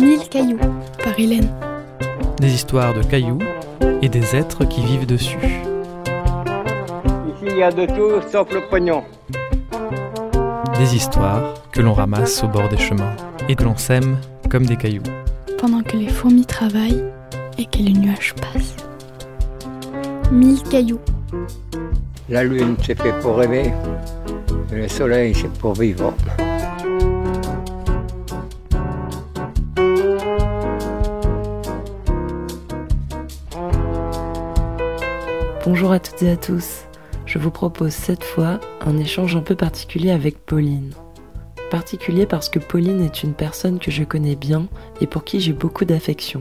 Mille cailloux par Hélène. Des histoires de cailloux et des êtres qui vivent dessus. Ici, il y a de tout sauf le pognon. Des histoires que l'on ramasse au bord des chemins et que l'on sème comme des cailloux. Pendant que les fourmis travaillent et que les nuages passent. Mille cailloux. La lune, c'est fait pour rêver. Et le soleil, c'est pour vivre. Bonjour à toutes et à tous. Je vous propose cette fois un échange un peu particulier avec Pauline. Particulier parce que Pauline est une personne que je connais bien et pour qui j'ai beaucoup d'affection.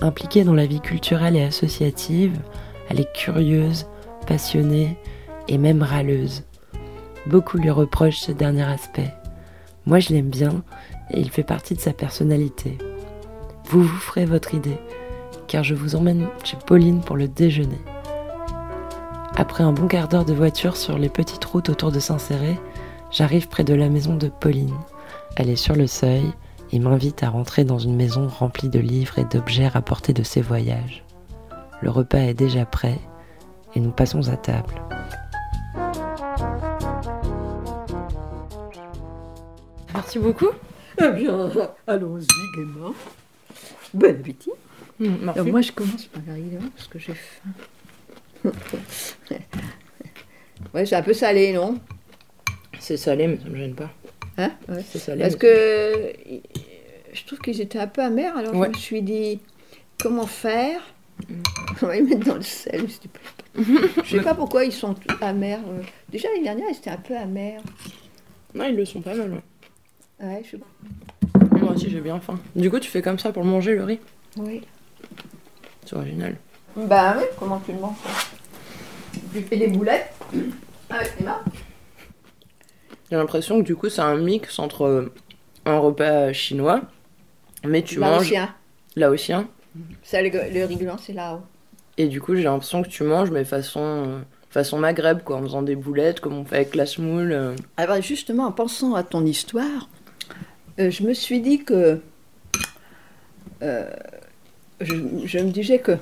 Impliquée dans la vie culturelle et associative, elle est curieuse, passionnée et même râleuse. Beaucoup lui reprochent ce dernier aspect. Moi je l'aime bien et il fait partie de sa personnalité. Vous vous ferez votre idée, car je vous emmène chez Pauline pour le déjeuner. Après un bon quart d'heure de voiture sur les petites routes autour de Saint-Céré, j'arrive près de la maison de Pauline. Elle est sur le seuil et m'invite à rentrer dans une maison remplie de livres et d'objets rapportés de ses voyages. Le repas est déjà prêt et nous passons à table. Merci beaucoup. Eh bien, allons-y gaiement. Bon appétit. Alors, moi, je commence par arriver parce que j'ai faim. ouais, c'est un peu salé, non? C'est salé, mais ça me gêne pas. Hein? Ouais. C'est salé. Parce mais- que je trouve qu'ils étaient un peu amers, alors Ouais. je me suis dit, comment faire? On va les mettre dans le sel. Me suis dit, Je sais pas pourquoi ils sont amers. euh. Déjà, l'année dernière, ils étaient un peu amers. Non, ils le sont pas mal. ouais. Ouais, je sais pas. Moi aussi, j'ai bien faim. Du coup, tu fais comme ça pour manger le riz? Oui. C'est original. Bah oui, comment tu le manges? Tu fais des boulettes avec les mains J'ai l'impression que du coup, c'est un mix entre euh, un repas chinois, mais tu manges Laotien. laotien. Ça, le, gland, c'est là-haut. Et du coup, j'ai l'impression que tu manges, mais façon, euh, façon maghreb, quoi, en faisant des boulettes, comme on fait avec la semoule. euh. Alors justement, en pensant à ton histoire, euh, je me suis dit que euh, je, je me disais que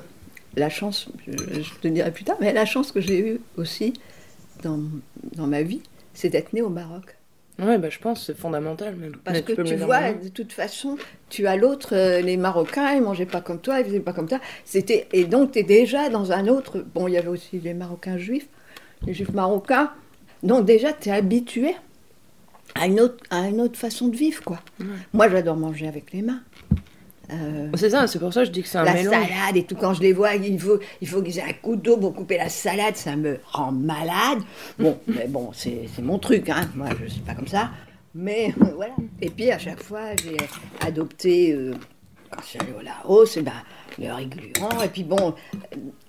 la chance, je, je te dirai plus tard, mais la chance que j'ai eue aussi dans, dans ma vie, c'est d'être née au Maroc. Ouais, bah je pense c'est fondamental même. Parce Mais que tu vois, de toute façon, tu as l'autre, euh, les Marocains, ils mangeaient pas comme toi, ils faisaient pas comme ça. C'était et donc tu es déjà dans un autre. Bon, il y avait aussi les Marocains juifs, les juifs marocains. Donc déjà, tu es habitué à une autre, à une autre façon de vivre, quoi. Moi, j'adore manger avec les mains. Euh, C'est ça, c'est pour ça que je dis que c'est un la mélange. salade et tout, quand je les vois, il faut, il faut qu'ils aient un couteau pour couper la salade, ça me rend malade. Bon, mais bon, c'est mon truc, hein. moi je suis pas comme ça. Mais euh, voilà. Et puis à chaque fois, j'ai adopté, euh, quand je suis allée au Laos, eh ben, le riz gluant. Et puis bon,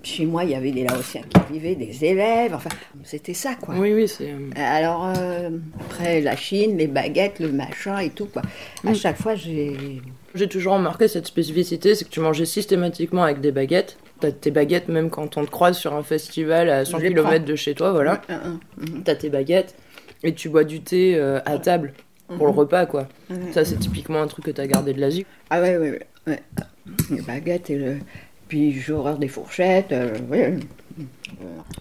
chez moi, il y avait des Laotiens qui vivaient, des élèves, enfin, c'était ça, quoi. Oui, oui, c'est. euh, Alors, euh, après la Chine, les baguettes, le machin et tout, quoi. À Mm. chaque fois, j'ai. J'ai toujours remarqué cette spécificité, c'est que tu mangeais systématiquement avec des baguettes. T'as tes baguettes même quand on te croise sur un festival à 100 Je les km de chez toi, voilà. Un. T'as tes baguettes et tu bois du thé euh, à table pour le repas, quoi. Ça, c'est typiquement un truc que t'as gardé de l'Asie. Ah ouais, ouais, ouais. ouais. Les baguettes et le... Puis horreur des fourchettes. euh, ouais.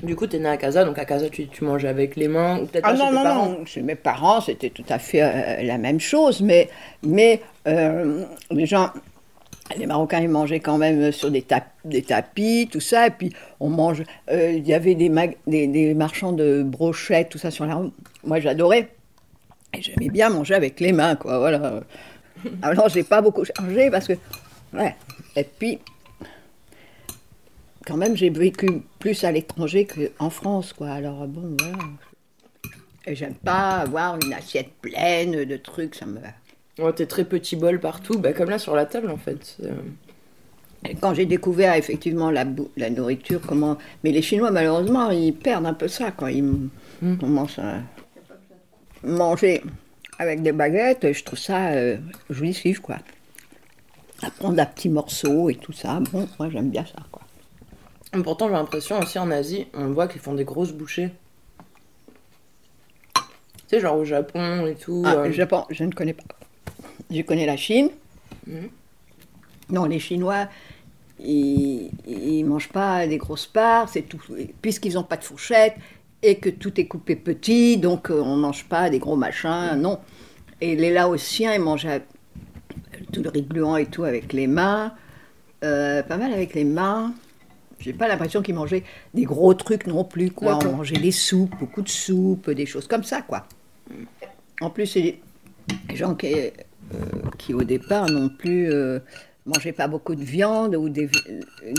Du coup, t'es né à Casa, donc à Casa, tu, tu manges avec les mains, ou Ah non, tes non, parents? non, chez mes parents, c'était tout à fait euh, la même chose, mais, mais euh, les gens, les Marocains, ils mangeaient quand même sur des, tap- des tapis, tout ça, et puis on mange, euh, il y avait des, mag- des, des marchands de brochettes, tout ça sur la route. Moi, j'adorais. Et j'aimais bien manger avec les mains, quoi, voilà. Alors, j'ai pas beaucoup changé parce que, ouais, et puis, quand même, j'ai vécu plus à l'étranger qu'en France, quoi, alors bon, voilà. Et j'aime pas avoir une assiette pleine de trucs, ça me... Ouais, t'es très petit bol partout, bah, comme là sur la table en fait. Euh, Et quand j'ai découvert effectivement la, nourriture, comment... Mais les Chinois, malheureusement, ils perdent un peu ça quand ils m- Mm. commencent à manger avec des baguettes. Je trouve ça euh, jouissif, quoi. À prendre à petits morceaux et tout ça. Bon, moi, j'aime bien ça, quoi. Pourtant, j'ai l'impression aussi en Asie, on voit qu'ils font des grosses bouchées. Tu sais, genre au Japon et tout. Ah, euh, le Japon, je ne connais pas. Je connais la Chine. Mhm. Non, les Chinois, ils, ils mangent pas des grosses parts, c'est tout. Puisqu'ils n'ont pas de fourchette et que tout est coupé petit, donc euh, on mange pas des gros machins, non. Et les Laotiens, ils mangeaient tout le riz gluant et tout avec les mains, euh, pas mal avec les mains. J'ai pas l'impression qu'ils mangeaient des gros trucs non plus, quoi. On mangeait des soupes, beaucoup de soupes, des choses comme ça, quoi. En plus, c'est des gens qui, euh, qui au départ non plus euh, mangeaient pas beaucoup de viande ou des,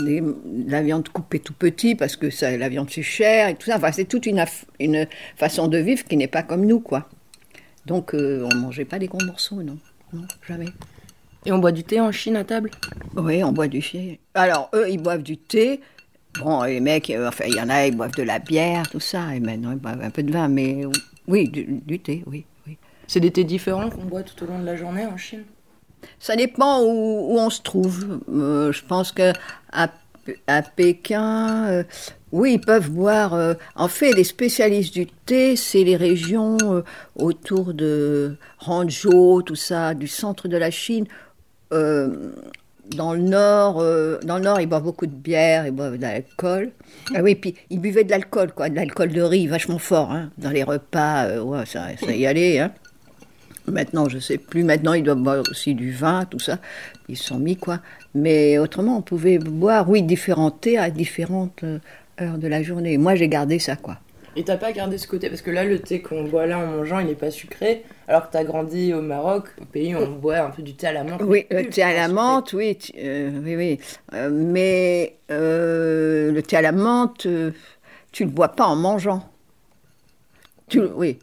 des- de la viande coupée tout petit parce que ça, la viande c'est cher et tout ça. Enfin, c'est toute une, une façon de vivre qui n'est pas comme nous, quoi. Donc, euh, on mangeait pas des gros morceaux, non. Non, jamais. Et on boit du thé en Chine à table? Oui, on boit du thé. Alors, eux, ils boivent du thé. Bon, les mecs, euh, enfin, il y en a, ils boivent de la bière, tout ça. Et maintenant, ils boivent un peu de vin, mais oui, du, du thé, oui, oui. C'est des thés différents qu'on boit tout au long de la journée en Chine? Ça dépend où, où on se trouve. Euh, je pense que à, à Pékin, euh, oui, ils peuvent boire. euh, en fait, les spécialistes du thé, c'est les régions autour de Hangzhou, tout ça, du centre de la Chine. Dans le nord, euh, dans le nord, ils boivent beaucoup de bière, ils boivent de l'alcool. Ah oui, puis ils buvaient de l'alcool, quoi, de l'alcool de riz, vachement fort, hein, dans les repas. euh, ouais, ça, ça y allait, hein. Maintenant, je sais plus. Maintenant, ils doivent boire aussi du vin, tout ça. Ils sont mis, quoi. Mais autrement, on pouvait boire, oui, différents thés à différentes euh, heures de la journée. Moi, j'ai gardé ça, quoi. Et t'as pas gardé ce côté Parce que là, le thé qu'on boit là en mangeant, il n'est pas sucré. Alors que t'as grandi au Maroc, au pays où on boit un peu du thé à la menthe. Oui, le thé à la menthe, oui, tu- euh, oui, oui. Euh, mais euh, le thé à la menthe, euh, tu le bois pas en mangeant. Tu, oui,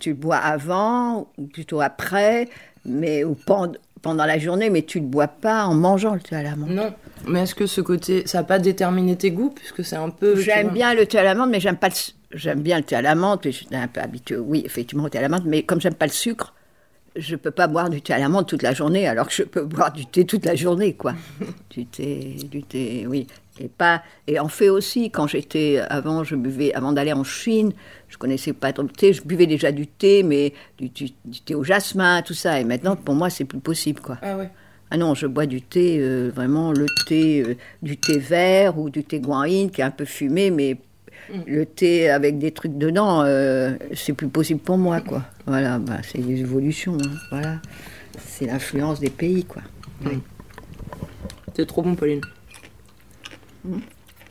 tu le bois avant ou plutôt après, mais ou pend- pendant la journée, mais tu le bois pas en mangeant le thé à la menthe. Non. Mais est-ce que ce côté, ça a pas déterminé tes goûts Puisque c'est un peu. J'aime bien le thé à la menthe, mais j'aime pas le. J'aime bien le thé à la menthe, et je suis un peu habituée, oui, effectivement, au thé à la menthe, mais comme j'aime pas le sucre, je peux pas boire du thé à la menthe toute la journée, alors que je peux boire du thé toute la journée, quoi. du thé, du thé, oui. Et pas. Et en fait aussi, quand j'étais avant, je buvais avant d'aller en Chine, je connaissais pas trop le thé, je buvais déjà du thé, mais du, du- du thé au jasmin, tout ça. Et maintenant, pour moi, c'est plus possible, quoi. Ah ouais. Ah non, je bois du thé, euh, vraiment le thé, euh, du thé vert ou du thé guanyin qui est un peu fumé, mais le thé avec des trucs dedans, euh, c'est plus possible pour moi, quoi. Voilà, bah, c'est des évolutions, hein, voilà. C'est l'influence des pays, quoi. C'est trop bon, Pauline.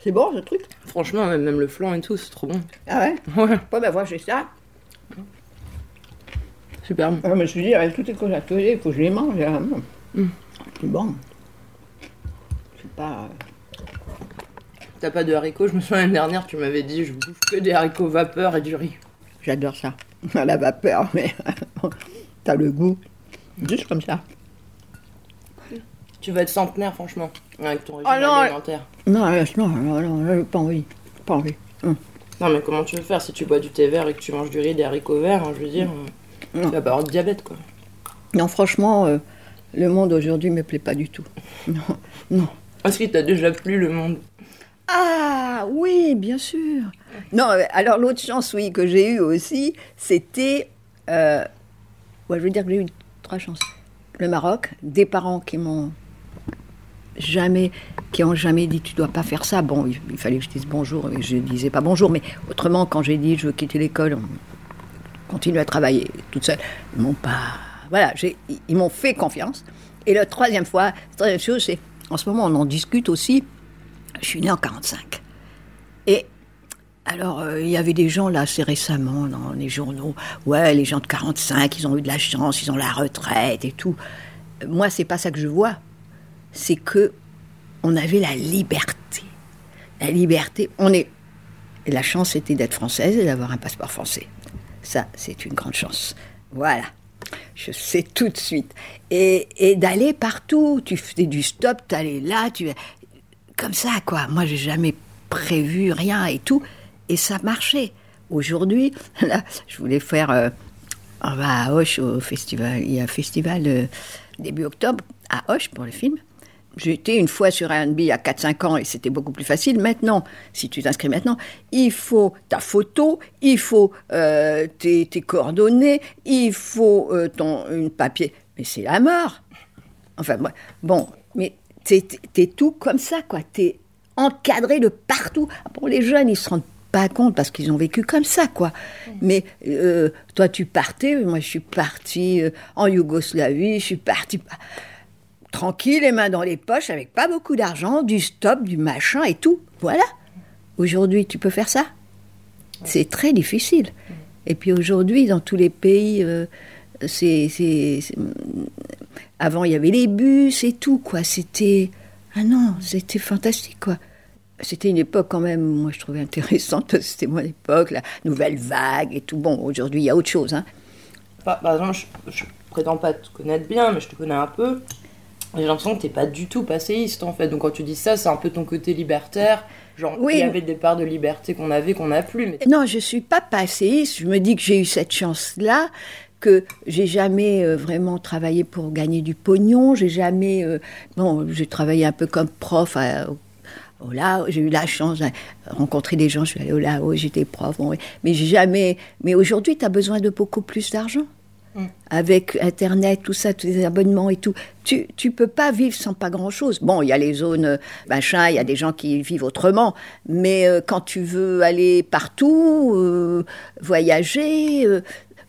C'est bon, ce truc? Franchement, même, même le flan et tout, c'est trop bon. Ah ouais? Ouais, bah, moi, j'ai ça. super bon. Je me suis dit, avec toutes les choses à il faut que je les mange. hein. C'est bon. C'est pas... T'as pas de haricots Je me souviens l'année dernière, tu m'avais dit, je bouffe que des haricots vapeur et du riz. J'adore ça. À la vapeur, mais t'as le goût. Juste comme ça. Tu vas être centenaire, franchement, avec ton régime Oh non, alimentaire. Non, non, non, non, pas envie. Pas envie. Hum. Non, mais comment tu veux faire si tu bois du thé vert et que tu manges du riz et des haricots verts hein, Je veux dire, euh, tu vas pas avoir de diabète, quoi. Non, franchement, euh, le monde aujourd'hui me plaît pas du tout. Non, non. Est-ce qu'il t'a déjà plu le monde? Ah oui, bien sûr. Non, euh, alors l'autre chance, oui, que j'ai eue aussi, c'était. euh, ouais, je veux dire que j'ai eu trois chances. Le Maroc, des parents qui m'ont jamais, qui ont jamais dit tu dois pas faire ça. Bon, il, fallait que je dise bonjour, et je disais pas bonjour, mais autrement, quand j'ai dit je veux quitter l'école, on continue à travailler toute seule, ils m'ont pas. Voilà, ils m'ont fait confiance. Et la troisième fois, la troisième chose, c'est en ce moment, on en discute aussi. Je suis née en 45. Et alors, euh, il y avait des gens là assez récemment dans les journaux. Ouais, les gens de 45, ils ont eu de la chance, ils ont la retraite et tout. Euh, Moi, c'est pas ça que je vois. C'est que on avait la liberté. La liberté, on est. et La chance, c'était d'être française et d'avoir un passeport français. Ça, c'est une grande chance. Voilà. Je sais tout de suite. Et, et d'aller partout. Tu fais du stop, tu allais là, tu comme ça, quoi. Moi, j'ai jamais prévu rien et tout. Et ça marchait. Aujourd'hui, là, je voulais faire. euh, on va à Auch au festival. Il y a un festival euh, début octobre à Auch pour le film. J'ai été une fois sur Airbnb a 4-5 ans et c'était beaucoup plus facile. Maintenant, si tu t'inscris maintenant, il faut ta photo, il faut euh, tes, coordonnées, il faut euh, ton une papier. Mais c'est la mort. Enfin, bon, t'es es tout comme ça, quoi. T'es encadré de partout. Pour les jeunes, ils se rendent pas compte parce qu'ils ont vécu comme ça, quoi. Mais euh, toi, tu partais, moi, je suis partie euh, en Yougoslavie, je suis partie tranquille, les mains dans les poches, avec pas beaucoup d'argent, du stop, du machin et tout. Voilà. Aujourd'hui, tu peux faire ça C'est très difficile. Et puis aujourd'hui, dans tous les pays, euh, c'est, avant il y avait les bus et tout, quoi. C'était ah non, c'était fantastique, quoi. C'était une époque quand même, moi je trouvais intéressante, c'était mon époque, la nouvelle vague et tout. Bon, aujourd'hui il y a autre chose. Hein. Par, exemple, je, prétends pas te connaître bien, mais je te connais un peu. J'ai l'impression que tu n'es pas du tout passéiste en fait. Donc quand tu dis ça, c'est un peu ton côté libertaire. Genre, oui. il y avait des parts de liberté qu'on avait, qu'on n'a plus. Mais... Non, je suis pas passéiste. Je me dis que j'ai eu cette chance-là, que j'ai jamais euh, vraiment travaillé pour gagner du pognon. J'ai jamais. Euh, bon, j'ai travaillé un peu comme prof à, au Laos, j'ai eu la chance de rencontrer des gens, je suis allée au Laos, j'étais prof, mais j'ai jamais. Mais aujourd'hui, tu as besoin de beaucoup plus d'argent. Mm. Avec Internet, tout ça, tous les abonnements et tout. Tu ne peux pas vivre sans pas grand-chose. Bon, il y a les zones euh, machin, il y a des gens qui vivent autrement. Mais euh, quand tu veux aller partout, voyager,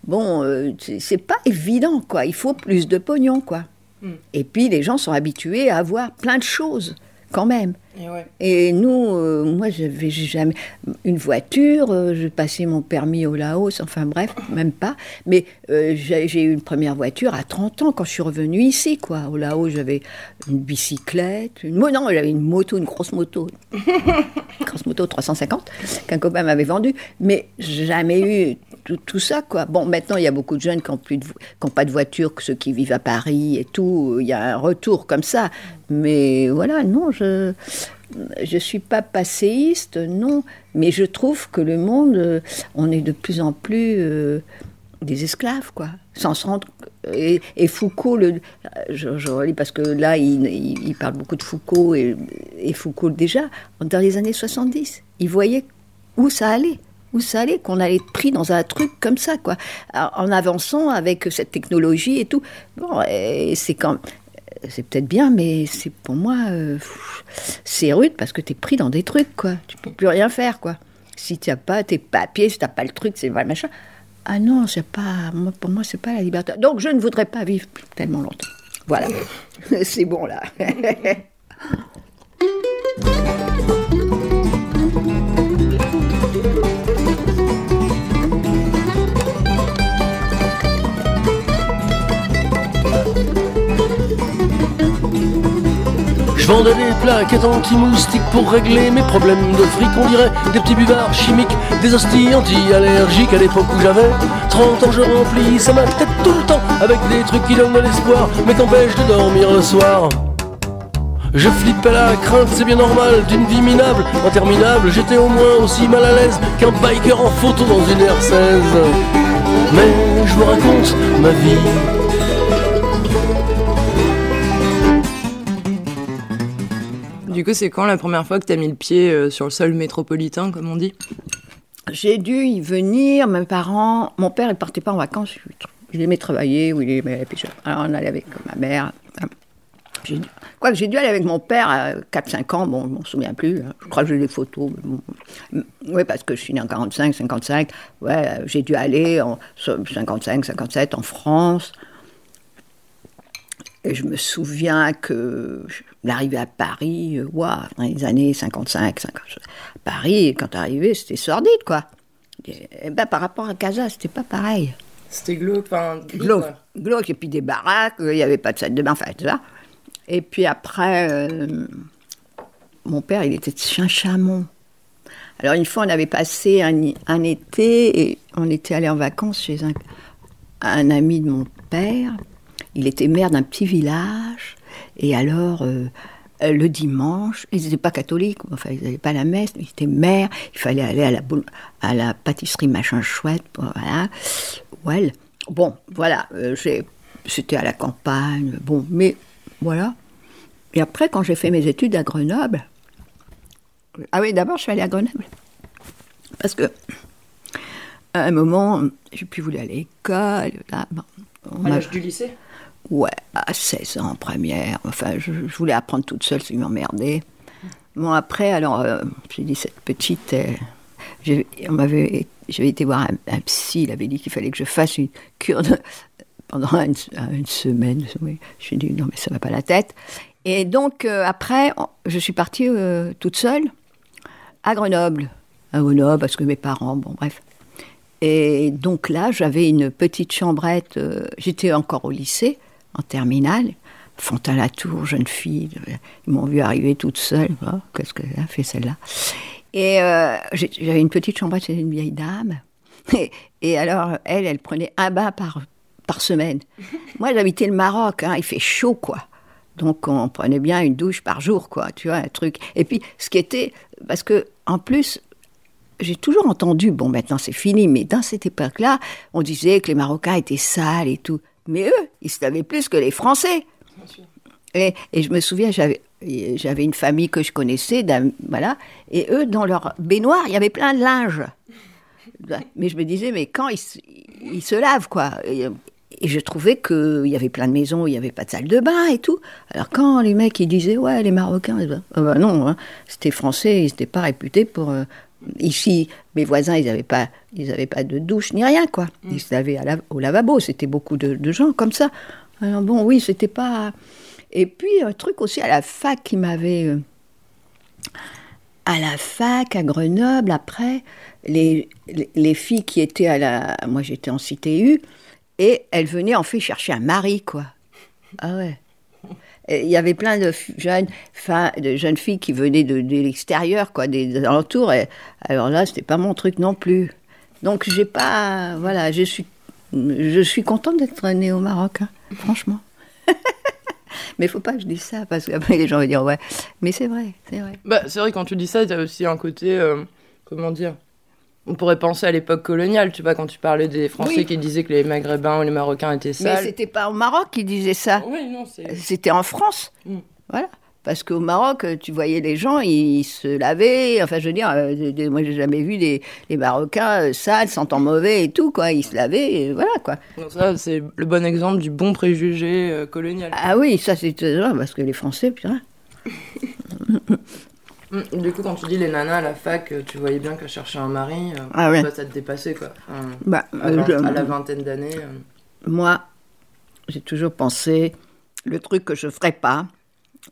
bon, c'est pas évident, quoi. Il faut plus de pognon, quoi. Mm. Et puis, les gens sont habitués à avoir plein de choses quand même. Et, nous, euh, moi, j'avais jamais une voiture, euh, j'ai passé mon permis au Laos, enfin bref, même pas. Mais euh, j'ai eu une première voiture à 30 ans quand je suis revenue ici, quoi. Au Laos, j'avais une bicyclette, une non, j'avais une moto, une grosse moto, une grosse moto 350 qu'un copain m'avait vendue, mais jamais eu tout, ça, quoi. Bon, maintenant, il y a beaucoup de jeunes qui n'ont pas de voiture, que ceux qui vivent à Paris et tout. Il y a un retour comme ça. Mais voilà, non, je je suis pas passéiste, non, mais je trouve que le monde, euh, on est de plus en plus euh, des esclaves, quoi, sans se rendre. Et, Foucault, le, je, je, relis parce que là, il, parle beaucoup de Foucault et, Foucault déjà dans les années 70, il voyait où ça allait où ça allait, qu'on allait être pris dans un truc comme ça, quoi, en avançant avec cette technologie et tout. Bon, c'est quand c'est peut-être bien, mais c'est pour moi, euh, c'est rude parce que tu es pris dans des trucs, quoi. Tu peux plus rien faire, quoi. Si tu n'as pas tes papiers, si tu n'as pas le truc, c'est vrai, machin. Ah non, c'est pas, pour moi, c'est pas la liberté. Donc je ne voudrais pas vivre tellement longtemps. Voilà, c'est bon là. vendais des plaquettes anti-moustiques pour régler mes problèmes de fric. On dirait des petits buvards chimiques, des hosties anti-allergiques. À l'époque où j'avais 30 ans, je remplis ma tête tout le temps avec des trucs qui donnent de l'espoir, mais qu'empêchent de dormir le soir. Je flippais la crainte, c'est bien normal, d'une vie minable, interminable. J'étais au moins aussi mal à l'aise qu'un biker en photo dans une R16. Mais je vous raconte ma vie Du coup, c'est quand la première fois que tu as mis le pied euh, sur le sol métropolitain, comme on dit? J'ai dû y venir, mes parents. Mon père, il partait pas en vacances. Il aimait travailler, ou il aimait. Alors, on allait avec ma mère. Quoi que j'ai dû aller avec mon père à 4-5 ans, bon, je m'en souviens plus, hein. je crois que j'ai des photos. Oui, parce que je suis né en 45, 55, ouais, j'ai dû aller en 55, 57 en France. Et je me souviens que l'arrivée à Paris, euh, dans les années 55, 50, Paris, quand arrivé, c'était sordide, quoi. Et, ben, par rapport à Casa, c'était pas pareil. C'était glauque, enfin, glauque. Glauque, et puis des baraques, il n'y avait pas de salle de bain, enfin, ça. Et puis après, euh, mon père, il était de Saint-Chamond. Alors, une fois, on avait passé un, un, été et on était allé en vacances chez un, un ami de mon père. Il était maire d'un petit village. Et alors, euh, le dimanche, ils n'étaient pas catholiques, enfin, ils n'allaient pas à la messe, ils étaient maires, il fallait aller à la, à la pâtisserie machin chouette, voilà. Ouais. Bon, voilà, euh, c'était à la campagne, bon, mais voilà. Et après, quand j'ai fait mes études à Grenoble, ah oui, d'abord, je suis allée à Grenoble. Parce que, à un moment, j'ai plus voulu aller à l'école. à l'âge du lycée? Ouais, à 16 ans, en première. Enfin, je, voulais apprendre toute seule, c'est m'emmerder. Bon, après, alors, euh, j'ai dit, cette petite, euh, j'avais été voir un, un psy, il avait dit qu'il fallait que je fasse une cure pendant une, semaine. Oui. J'ai dit, non, mais ça va pas la tête. Et donc, euh, après, je suis partie toute seule à Grenoble. À Grenoble, parce que mes parents, bon, bref. Et donc là, j'avais une petite chambrette. J'étais encore au lycée, en terminale. Fontaine-la-Tour, jeune fille. Ils m'ont vu arriver toute seule. Oh, Qu'est-ce qu'elle a fait celle-là Et euh, j'avais une petite chambrette chez une vieille dame. Et, et alors, elle, elle prenait un bain par, par semaine. Moi, j'habitais le Maroc. hein, il fait chaud, quoi. Donc, on prenait bien une douche par jour, quoi. Tu vois, un truc. Et puis, ce qui était. Parce que, en plus, j'ai toujours entendu, bon maintenant c'est fini, mais dans cette époque-là, on disait que les Marocains étaient sales et tout. Mais eux, ils se lavaient plus que les Français. Et, et je me souviens, j'avais, j'avais une famille que je connaissais, voilà, et eux, dans leur baignoire, il y avait plein de linge. Mais je me disais, mais quand ils, se- ils se lavent, quoi et, et je trouvais qu'il y avait plein de maisons où il n'y avait pas de salle de bain et tout. Alors quand les mecs, ils disaient, ouais, les Marocains, ben, ah bah non, hein, c'était français, ils n'étaient pas réputés pour... euh, ici, mes voisins, ils n'avaient pas, ils avaient pas de douche ni rien, quoi. Ils se lavaient à la- au lavabo, c'était beaucoup de, de gens comme ça. Alors bon, oui, c'était pas... Et puis, un truc aussi à la fac qui m'avait... euh, à la fac, à Grenoble, après, les, les, les filles qui étaient à la... Moi, j'étais en CTU, et elles venaient en fait chercher un mari, quoi. Ah ouais. Il y avait plein de jeunes, filles qui venaient de, l'extérieur, quoi, des, alentours. Et, alors là, c'était pas mon truc non plus. Donc j'ai pas, voilà, je suis, je suis contente d'être née au Maroc, hein, franchement. Mais il faut pas que je dise ça parce qu'après les gens vont dire ouais. Mais c'est vrai, c'est vrai. Bah, c'est vrai, quand tu dis ça, il y a aussi un côté. euh, comment dire On pourrait penser à l'époque coloniale, tu vois, quand tu parlais des Français Oui. qui disaient que les Maghrébins ou les Marocains étaient Mais sales. c'était pas au Maroc qu'ils disaient ça. Oui, non, c'est. C'était en France. Mm. Voilà. Parce qu'au Maroc, tu voyais les gens, ils se lavaient. Enfin, je veux dire, euh, moi, j'ai jamais vu des, les Marocains euh, sales, sentant mauvais et tout, quoi. Ils se lavaient, et voilà, quoi. Donc ça, c'est le bon exemple du bon préjugé euh, colonial. Ah oui, ça, vrai, parce que les Français, putain. Mm, Du coup, quand tu dis les nanas à la fac, euh, tu voyais bien qu'elles cherchaient un mari. euh, Ah ouais. toi, ça te dépassait, quoi. Enfin, Bah, à, euh, la vingtaine d'années. euh. moi, j'ai toujours pensé, le truc que je ferais pas,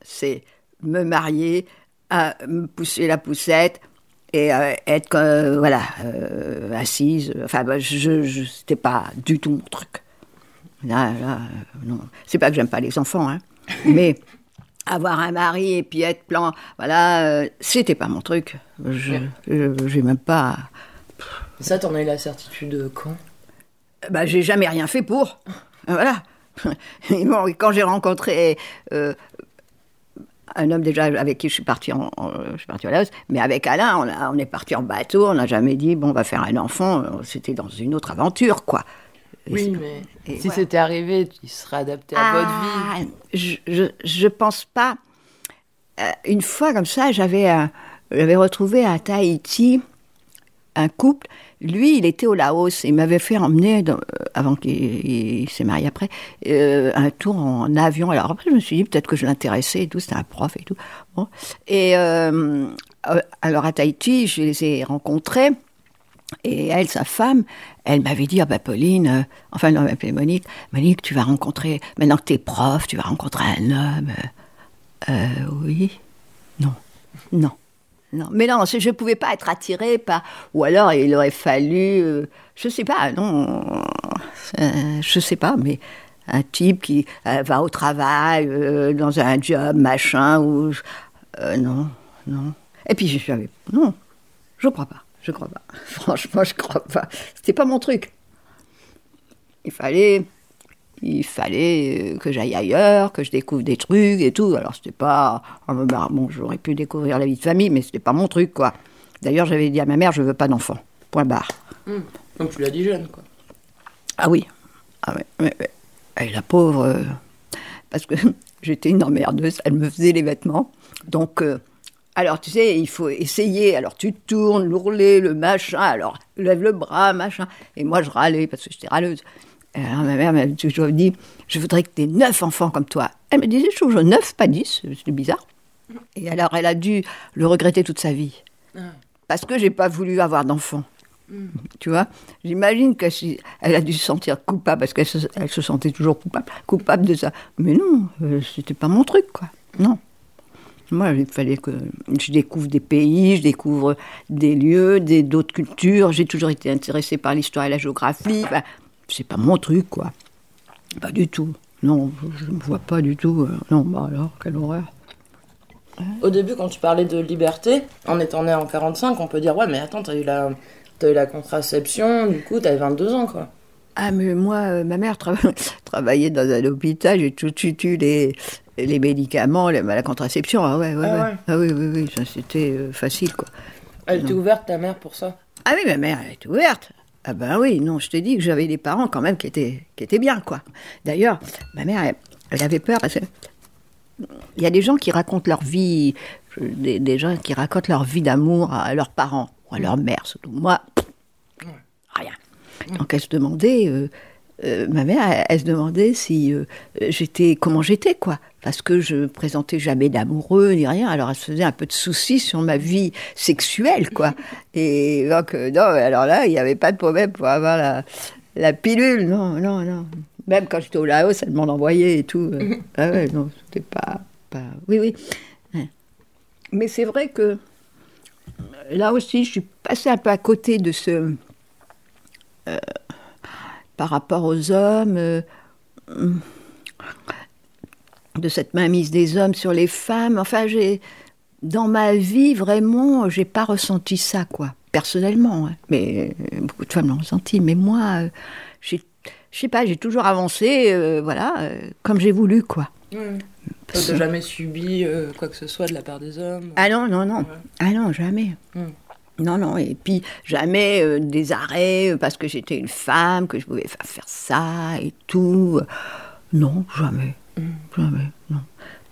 c'est me marier, à me pousser la poussette et euh, être euh, voilà euh, assise. Enfin, bah, je, je c'était pas du tout mon truc. Là, là, euh, non. C'est pas que j'aime pas les enfants, hein, mais avoir un mari et puis être plan, voilà, euh, c'était pas mon truc. Je, j'ai même pas. Ça, t'en as eu la certitude euh, quand? Bah, j'ai jamais rien fait pour. Voilà. Et bon, quand j'ai rencontré euh, un homme déjà avec qui je suis partie en, en- je suis partie à Laos, mais avec Alain, on, a- on est parti en bateau, on n'a jamais dit bon, on va faire un enfant. Euh, C'était dans une autre aventure, quoi. Oui, mais et si c'était arrivé, il serait adapté à votre vie. Ah, Je, je, je pense pas. Euh, une fois comme ça, j'avais un- j'avais retrouvé à Tahiti un couple. Lui, il était au Laos et il m'avait fait emmener, dans- euh, avant qu'il il s'est marié après, euh, un tour en avion. Alors après, je me suis dit peut-être que je l'intéressais et tout, c'était un prof et tout. Bon. Et euh, euh, alors à Tahiti, je les ai rencontrés. Et elle, sa femme, elle m'avait dit, ah ben Pauline, euh, enfin elle m'appelait Monique, Monique, tu vas rencontrer, maintenant que tu es prof, tu vas rencontrer un homme. Euh, oui Non. Non. Non. Mais non, je ne pouvais pas être attirée par... Ou alors, il aurait fallu... euh, je sais pas, non. euh, je sais pas, mais un type qui euh, va au travail, euh, dans un job, machin, ou... non, non. Et puis, je savais... Non, je crois pas. Je crois pas. Franchement, je crois pas. C'était pas mon truc. Il fallait, il fallait euh, que j'aille ailleurs, que je découvre des trucs et tout. Alors c'était pas, oh, bah, bon, j'aurais pu découvrir la vie de famille, mais c'était pas mon truc, quoi. D'ailleurs, j'avais dit à ma mère, je veux pas d'enfant. Point barre. Donc tu l'as dit jeune, quoi. Ah oui. Ah ouais, ouais, ouais. Et la pauvre, euh, parce que j'étais une emmerdeuse, elle me faisait les vêtements. Donc, euh, alors tu sais, il faut essayer. Alors tu tournes, l'ourlet, le machin, alors lève le bras, machin. Et moi, je râlais parce que j'étais râleuse. alors ma mère m'a toujours dit, je voudrais que tu aies neuf enfants comme toi. Elle me disait toujours neuf, pas dix, c'est bizarre. Et alors elle a dû le regretter toute sa vie. Parce que j'ai pas voulu avoir d'enfants. Tu vois? J'imagine qu'elle a dû se sentir coupable, parce qu'elle se, elle se sentait toujours coupable, coupable de ça. Mais non, euh, c'était pas mon truc, quoi. Non. Moi, il fallait que je découvre des pays, je découvre des lieux, des- d'autres cultures. J'ai toujours été intéressée par l'histoire et la géographie. Enfin, c'est pas mon truc, quoi. Pas du tout. Non, je ne me vois pas du tout. euh, non, bah alors, quelle horreur. Au début, quand tu parlais de liberté, en étant né en 45, on peut dire Ouais, mais attends, t'as eu la, t'as eu la contraception, du coup, t'avais 22 ans, quoi. Ah, mais moi, euh, ma mère trava- travaillait dans un hôpital, j'ai tout de suite eu les, les médicaments, la, la contraception. Ah ouais, ouais, Ah ouais. Ah oui, oui, oui, ça c'était euh, facile, quoi. Elle était ouverte, ta mère, pour ça? Ah oui, ma mère, elle était ouverte. Ah ben oui, non, je te dis que j'avais des parents quand même qui étaient, qui étaient bien, quoi. D'ailleurs, ma mère, elle, elle avait peur parce que il y a des gens qui racontent leur vie, des gens qui racontent leur vie d'amour à leurs parents, ou à leur mère, surtout. Moi, rien. Donc elle se demandait, euh, euh, ma mère, elle, elle se demandait si euh, j'étais, comment j'étais, quoi. Parce que je présentais jamais d'amoureux ni rien, alors elle se faisait un peu de soucis sur ma vie sexuelle, quoi. Et donc, euh, non, alors là, il n'y avait pas de problème pour avoir la, la pilule, non, non, non. Même quand j'étais au Laos, elle m'en envoyait et tout. euh. Ah ouais, non, c'était pas, pas. Oui, oui. Ouais. Mais c'est vrai que là aussi, je suis passée un peu à côté de ce. Par rapport aux hommes, euh, de cette mainmise des hommes sur les femmes. Enfin, j'ai. Dans ma vie, vraiment, j'ai pas ressenti ça, quoi. Personnellement. hein. Mais euh, beaucoup de femmes l'ont ressenti. Mais moi, euh, j'ai. Je sais pas, j'ai toujours avancé, euh, voilà, euh, comme j'ai voulu, quoi. Toi, t'as jamais subi euh, quoi que ce soit de la part des hommes Ah non, non, non. Ouais. Ah non, jamais. Hmm. Non, non. Et puis, jamais euh, des arrêts euh, parce que j'étais une femme, que je pouvais faire, ça et tout. Non, jamais. Jamais, non.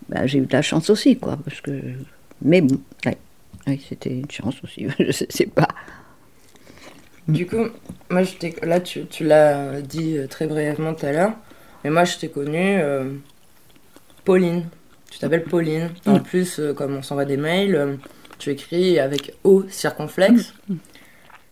Bah, j'ai eu de la chance aussi, quoi, parce que... Mais bon, ouais. Oui, c'était une chance aussi, je sais, sais pas. Du coup, moi, je là, tu, tu l'as dit euh, très brièvement tout à l'heure, mais moi, je t'ai connue euh, Pauline. Tu t'appelles Pauline. En Mm. plus, euh, comme on s'envoie des mails, tu écris avec O circonflexe.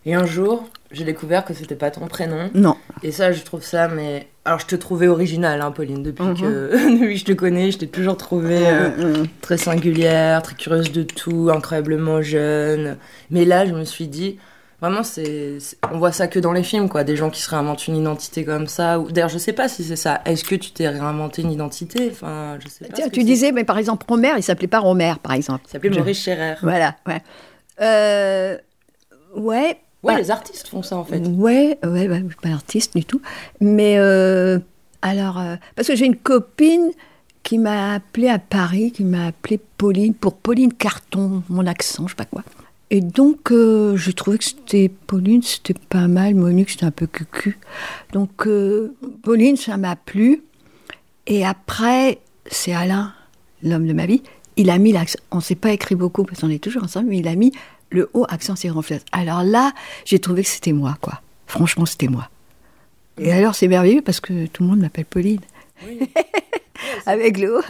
Et un jour, j'ai découvert que c'était pas ton prénom. Non. Et ça, je trouve ça, mais. Alors, je te trouvais originale, hein, Pauline. Depuis, Mhm. que... depuis je te connais, je t'ai toujours trouvée euh, Mm, mm. très singulière, très curieuse de tout, incroyablement jeune. Mais là, je me suis dit, vraiment, c'est, on voit ça que dans les films, quoi. Des gens qui se réinventent une identité comme ça. Ou... D'ailleurs, je sais pas si c'est ça. Est-ce que tu t'es réinventé une identité? Enfin, je sais pas. Tiens, tu disais, mais par exemple, Romer, il s'appelait pas Romer, par exemple. Il s'appelait Maurice Scherer. Voilà, ouais. Euh, ouais. Ouais, bah, les artistes font ça, en fait. Ouais, ouais, bah, je suis pas artiste du tout. Mais euh, alors, euh, parce que j'ai une copine qui m'a appelée à Paris, qui m'a appelée Pauline, pour Pauline Carton, mon accent, je sais pas quoi. Et donc, euh, j'ai trouvé que c'était Pauline, c'était pas mal. Monique, c'était un peu cucu. Donc, euh, Pauline, ça m'a plu. Et après, c'est Alain, l'homme de ma vie. Il a mis l'accent. On ne s'est pas écrit beaucoup parce qu'on est toujours ensemble, mais il a mis le haut accent circonflexe. Alors là, j'ai trouvé que c'était moi, quoi. Franchement, c'était moi. Et alors, c'est merveilleux parce que tout le monde m'appelle Pauline. Avec le haut.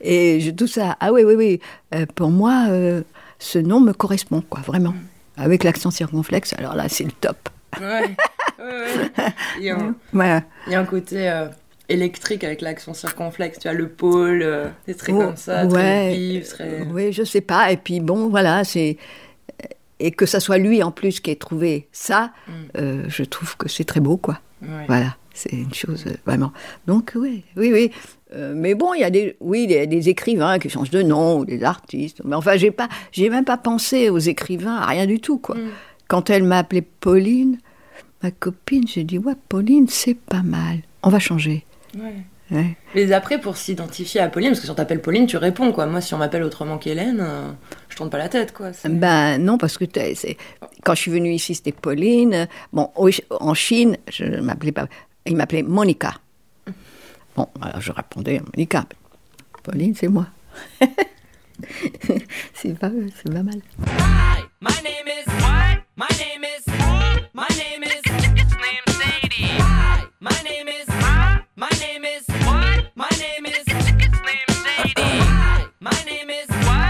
Et je tout ça. Ah oui, oui, oui. Euh, pour moi, ce nom me correspond, quoi, vraiment. Avec l'accent circonflexe, alors là, c'est le top. Ouais. ouais, ouais. Il y a un, Voilà. il y a un côté euh, électrique avec l'accent circonflexe. Tu as le pôle, euh, des traits Oh, comme ça, très ouais. vif, très. Oui, je sais pas. Et puis bon, voilà, c'est et que ça soit lui en plus qui ait trouvé ça, Mm. euh, je trouve que c'est très beau, quoi. Voilà, c'est une chose euh, vraiment. Donc oui, oui, oui. Euh, mais bon, il y a des, oui, il y a des écrivains qui changent de nom ou des artistes. Mais enfin, j'ai pas, j'ai même pas pensé aux écrivains, à rien du tout, quoi. Mm. Quand elle m'a appelée Pauline, ma copine, j'ai dit ouais, Pauline, c'est pas mal. On va changer. Ouais. Ouais. Mais après, pour s'identifier à Pauline, parce que si on t'appelle Pauline, tu réponds, quoi. Moi, si on m'appelle autrement qu'Hélène, euh, je tourne pas la tête, quoi. Ben non, parce que quand je suis venue ici, c'était Pauline. Bon, en Chine, je m'appelais pas. Il m'appelait Monica. Bon, alors je répondais impeccable. Pauline, c'est moi. c'est pas, mal.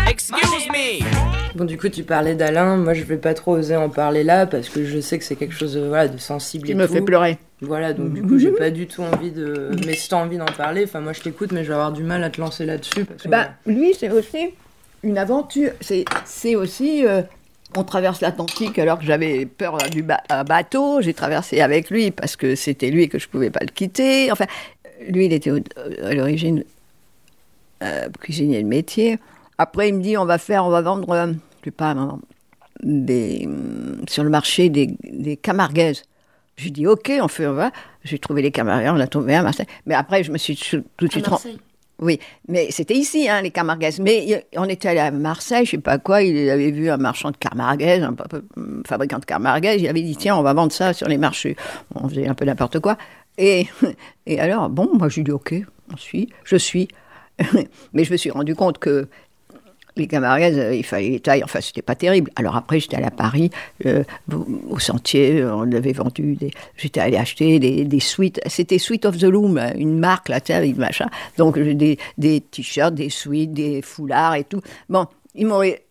Excuse me. Bon, du coup, tu parlais d'Alain. Moi, je vais pas trop oser en parler là parce que je sais que c'est quelque chose de, voilà, de sensible. Tu me fais pleurer. Voilà, donc du coup, j'ai pas du tout envie de. Mais si t'as envie d'en parler, enfin, moi, je t'écoute, mais je vais avoir du mal à te lancer là-dessus parce que. Bah, lui, c'est aussi une aventure. C'est, c'est aussi. euh, on traverse l'Atlantique alors que j'avais peur du ba- un bateau. J'ai traversé avec lui parce que c'était lui que je pouvais pas le quitter. Enfin, lui, il était au- à l'origine euh, cuisinier de métier. Après, il me dit on va faire, on va vendre, euh, je sais pas, euh, des, hum, sur le marché des, des camarguaises. J'ai dit ok, on fait, on va. J'ai trouvé les camarguaises, on a trouvé à Marseille. Mais après, je me suis tout de suite ren- oui, mais c'était ici, hein, les camarguaises. Mais on était allé à Marseille, je sais pas quoi, il avait vu un marchand de camarguaises, un, fabricant de camarguaises, il avait dit, tiens, on va vendre ça sur les marchés. On faisait un peu n'importe quoi. Et, et alors, bon, moi, j'ai dit, ok, on suit, je suis. mais je me suis rendu compte que les camarguaises, euh, il fallait les tailles, enfin, c'était pas terrible. Alors après, j'étais allé à Paris, euh, au sentier, on avait vendu, des, j'étais allé acheter des, des suites, c'était Sweet of the Loom, une marque, là, avec machin. Donc, des, des t-shirts, des suites, des foulards et tout. Bon, ils,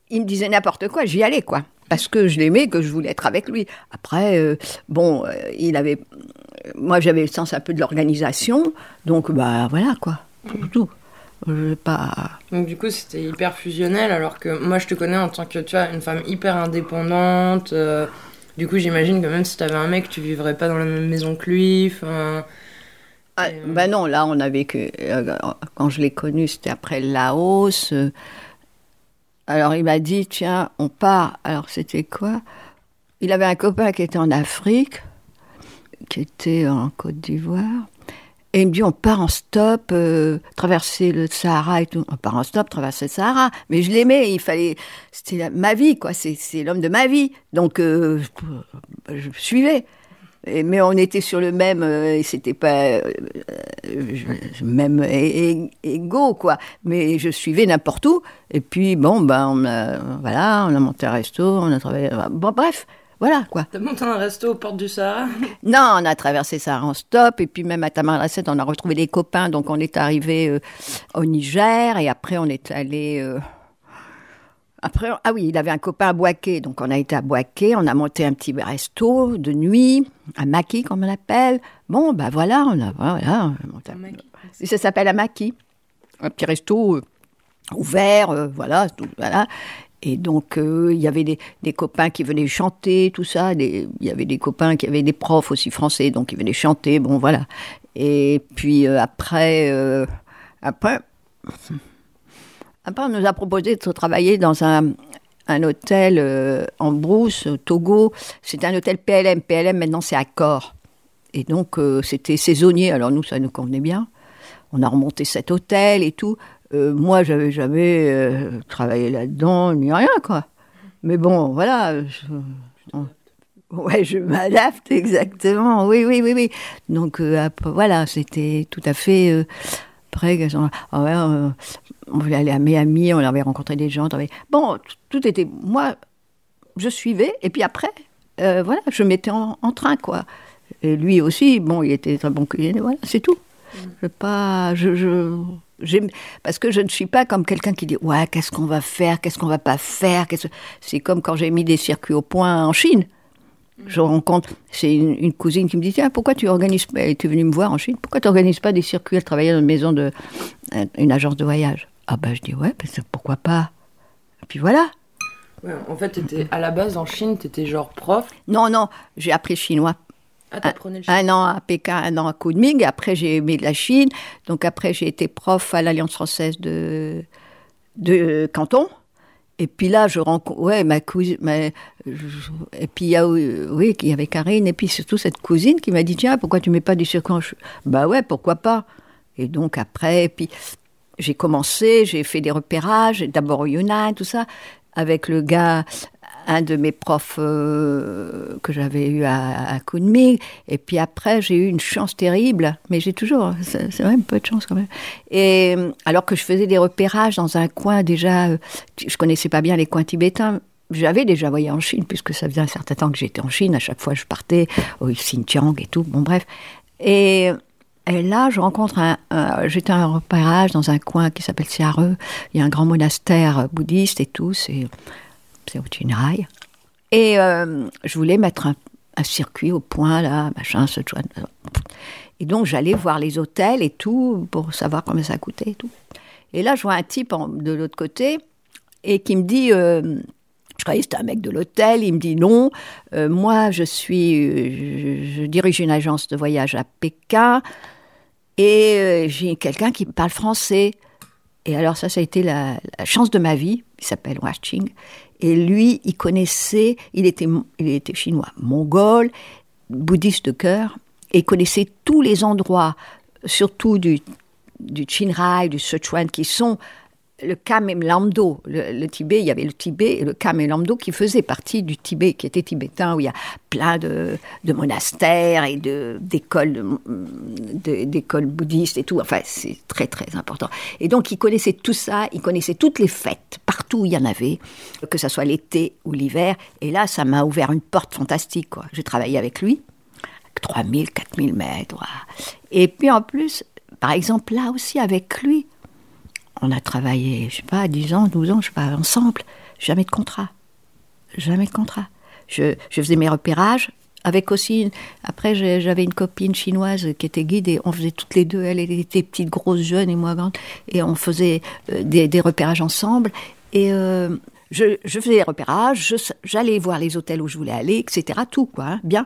ils me disaient n'importe quoi, j'y allais, quoi. Parce que je l'aimais, que je voulais être avec lui. Après, euh, bon, euh, il avait. Moi, j'avais le sens un peu de l'organisation, donc, bah, voilà, quoi. Tout, tout. Je vais pas. Donc du coup, c'était hyper fusionnel, alors que moi, je te connais en tant que, tu vois, une femme hyper indépendante. euh, du coup, j'imagine que même si t'avais un mec, tu vivrais pas dans la même maison que lui. Enfin, Ah, euh, ben non, là, on avait que. euh, quand je l'ai connu, c'était après le Laos. euh, alors, il m'a dit tiens, on part. Alors, c'était quoi? Il avait un copain qui était en Afrique, qui était en Côte d'Ivoire. Et il me dit on part en stop, euh, traverser le Sahara et tout. On part en stop, traverser le Sahara. Mais je l'aimais, il fallait. C'était ma vie, quoi. C'est l'homme de ma vie. Donc, euh, je, suivais. Mais on était sur le même, euh, et c'était pas euh, même égaux quoi. Mais je suivais n'importe où. Et puis bon ben on a, voilà, on a monté un resto, on a travaillé. Bon bref, voilà quoi. t'as monté un resto aux portes du Sahara? Non, on a traversé ça en stop et puis même à Tamanrasset, on a retrouvé des copains. Donc on est arrivé euh, au Niger et après on est allé. euh, après, ah oui, il avait un copain à Boaké, donc on a été à Boaké, on a monté un petit resto de nuit, un maquis comme on l'appelle. Bon, ben voilà, on a, voilà, on a monté un- ça s'appelle un maquis, un petit resto euh, ouvert, euh, voilà, tout, voilà. Et donc, euh, il y avait des, copains qui venaient chanter, tout ça. Il y avait des copains qui avaient des profs aussi français, donc ils venaient chanter, bon, voilà. Et puis euh, après, euh, après, après, on nous a proposé de travailler dans un, un hôtel en Brousse, au Togo. C'était un hôtel PLM. PLM, maintenant, c'est Accor. Et donc, c'était saisonnier. Alors, nous, ça nous convenait bien. On a remonté cet hôtel et tout. Euh, moi, j'avais jamais euh, travaillé là-dedans, ni rien, quoi. Mais bon, voilà. je- on- Ouais, je m'adapte, exactement. Oui, oui, oui, oui. Donc, euh, après, voilà, c'était tout à fait. euh, après, qu'elles ont- ah euh, on voulait aller à Miami, on avait rencontré des gens. on avait- Bon, tout était. Moi, je suivais, et puis après, euh, voilà, je mettais en, en train, quoi. Et lui aussi, bon, il était très bon cuisinier, voilà, c'est tout. Je pas. Je, je, parce que je ne suis pas comme quelqu'un qui dit Ouais, qu'est-ce qu'on va faire, qu'est-ce qu'on va pas faire. C'est comme quand j'ai mis des circuits au point en Chine. Je rencontre, c'est une, une cousine qui me dit Tiens, pourquoi tu organises pas, elle était venue me voir en Chine, pourquoi tu organises pas des circuits Elle travaillait dans une maison de. une agence de voyage? Ah ben, je dis Ouais, parce que pourquoi pas? Et puis voilà. Ouais, en fait, t'étais à la base en Chine, t'étais genre prof. Non, non, j'ai appris le chinois Ah, t'apprenais le chinois. un an à Pékin, un an à Kunming. Après, j'ai aimé la Chine. Donc, après, j'ai été prof à l'Alliance française de, de Canton. Et puis là, je rencontre, ouais, ma cousine, ma- et puis il y a, euh, oui, il y avait Karine, et puis surtout cette cousine qui m'a dit, tiens, pourquoi tu mets pas du ch- Bah ouais, pourquoi pas? Et donc après, et puis j'ai commencé, j'ai fait des repérages, d'abord au Yunnan, tout ça, avec le gars, un de mes profs euh, que j'avais eu à, à Kunming. Et puis après, j'ai eu une chance terrible, mais j'ai toujours, c'est un peu de chance quand même. Et euh, alors que je faisais des repérages dans un coin déjà, euh, je connaissais pas bien les coins tibétains. J'avais déjà voyagé en Chine, puisque ça faisait un certain temps que j'étais en Chine. À chaque fois, je partais au Xinjiang et tout. Bon, bref. Et, là, je rencontre un. un- J'étais en repérage dans un coin qui s'appelle Siareux. Il y a un grand monastère bouddhiste et tout. C'est Chinrai. Et euh, je voulais mettre un, circuit au point, là, machin, ce. Et donc, j'allais voir les hôtels et tout, pour savoir combien ça coûtait et tout. Et là, je vois un type de l'autre côté, et qui me dit, euh, je croyais que c'était un mec de l'hôtel, il me dit non, euh, moi, je suis, je, dirige une agence de voyage à Pékin, et j'ai quelqu'un qui parle français. Et alors ça, ça a été la, chance de ma vie. Il s'appelle Waching. Et lui, il connaissait, il était, il était chinois, mongol, bouddhiste de cœur, et il connaissait tous les endroits, surtout du, du du Sichuan, qui sont le Kham et Lamdo. Le, le Tibet, il y avait le Tibet et le Kham et Lamdo qui faisaient partie du Tibet, qui était tibétain, où il y a plein de, monastères et d'écoles bouddhistes et tout. Enfin, c'est très, très important. Et donc, il connaissait tout ça, il connaissait toutes les fêtes, partout où il y en avait, que ce soit l'été ou l'hiver. Et là, ça m'a ouvert une porte fantastique. J'ai travaillé avec lui, 3000, 4000 mètres. Et puis, en plus, par exemple, là aussi, avec lui, on a travaillé, je sais pas, 10 ans, 12 ans, je sais pas, ensemble. Jamais de contrat. Jamais de contrat. Je, faisais mes repérages. Avec aussi, après j'avais une copine chinoise qui était guide et on faisait toutes les deux, elle, était petite, grosse, jeune et moi grande, et on faisait euh, des, repérages ensemble. Et euh, je, faisais les repérages, j'allais voir les hôtels où je voulais aller, etc. Tout, quoi, hein, bien.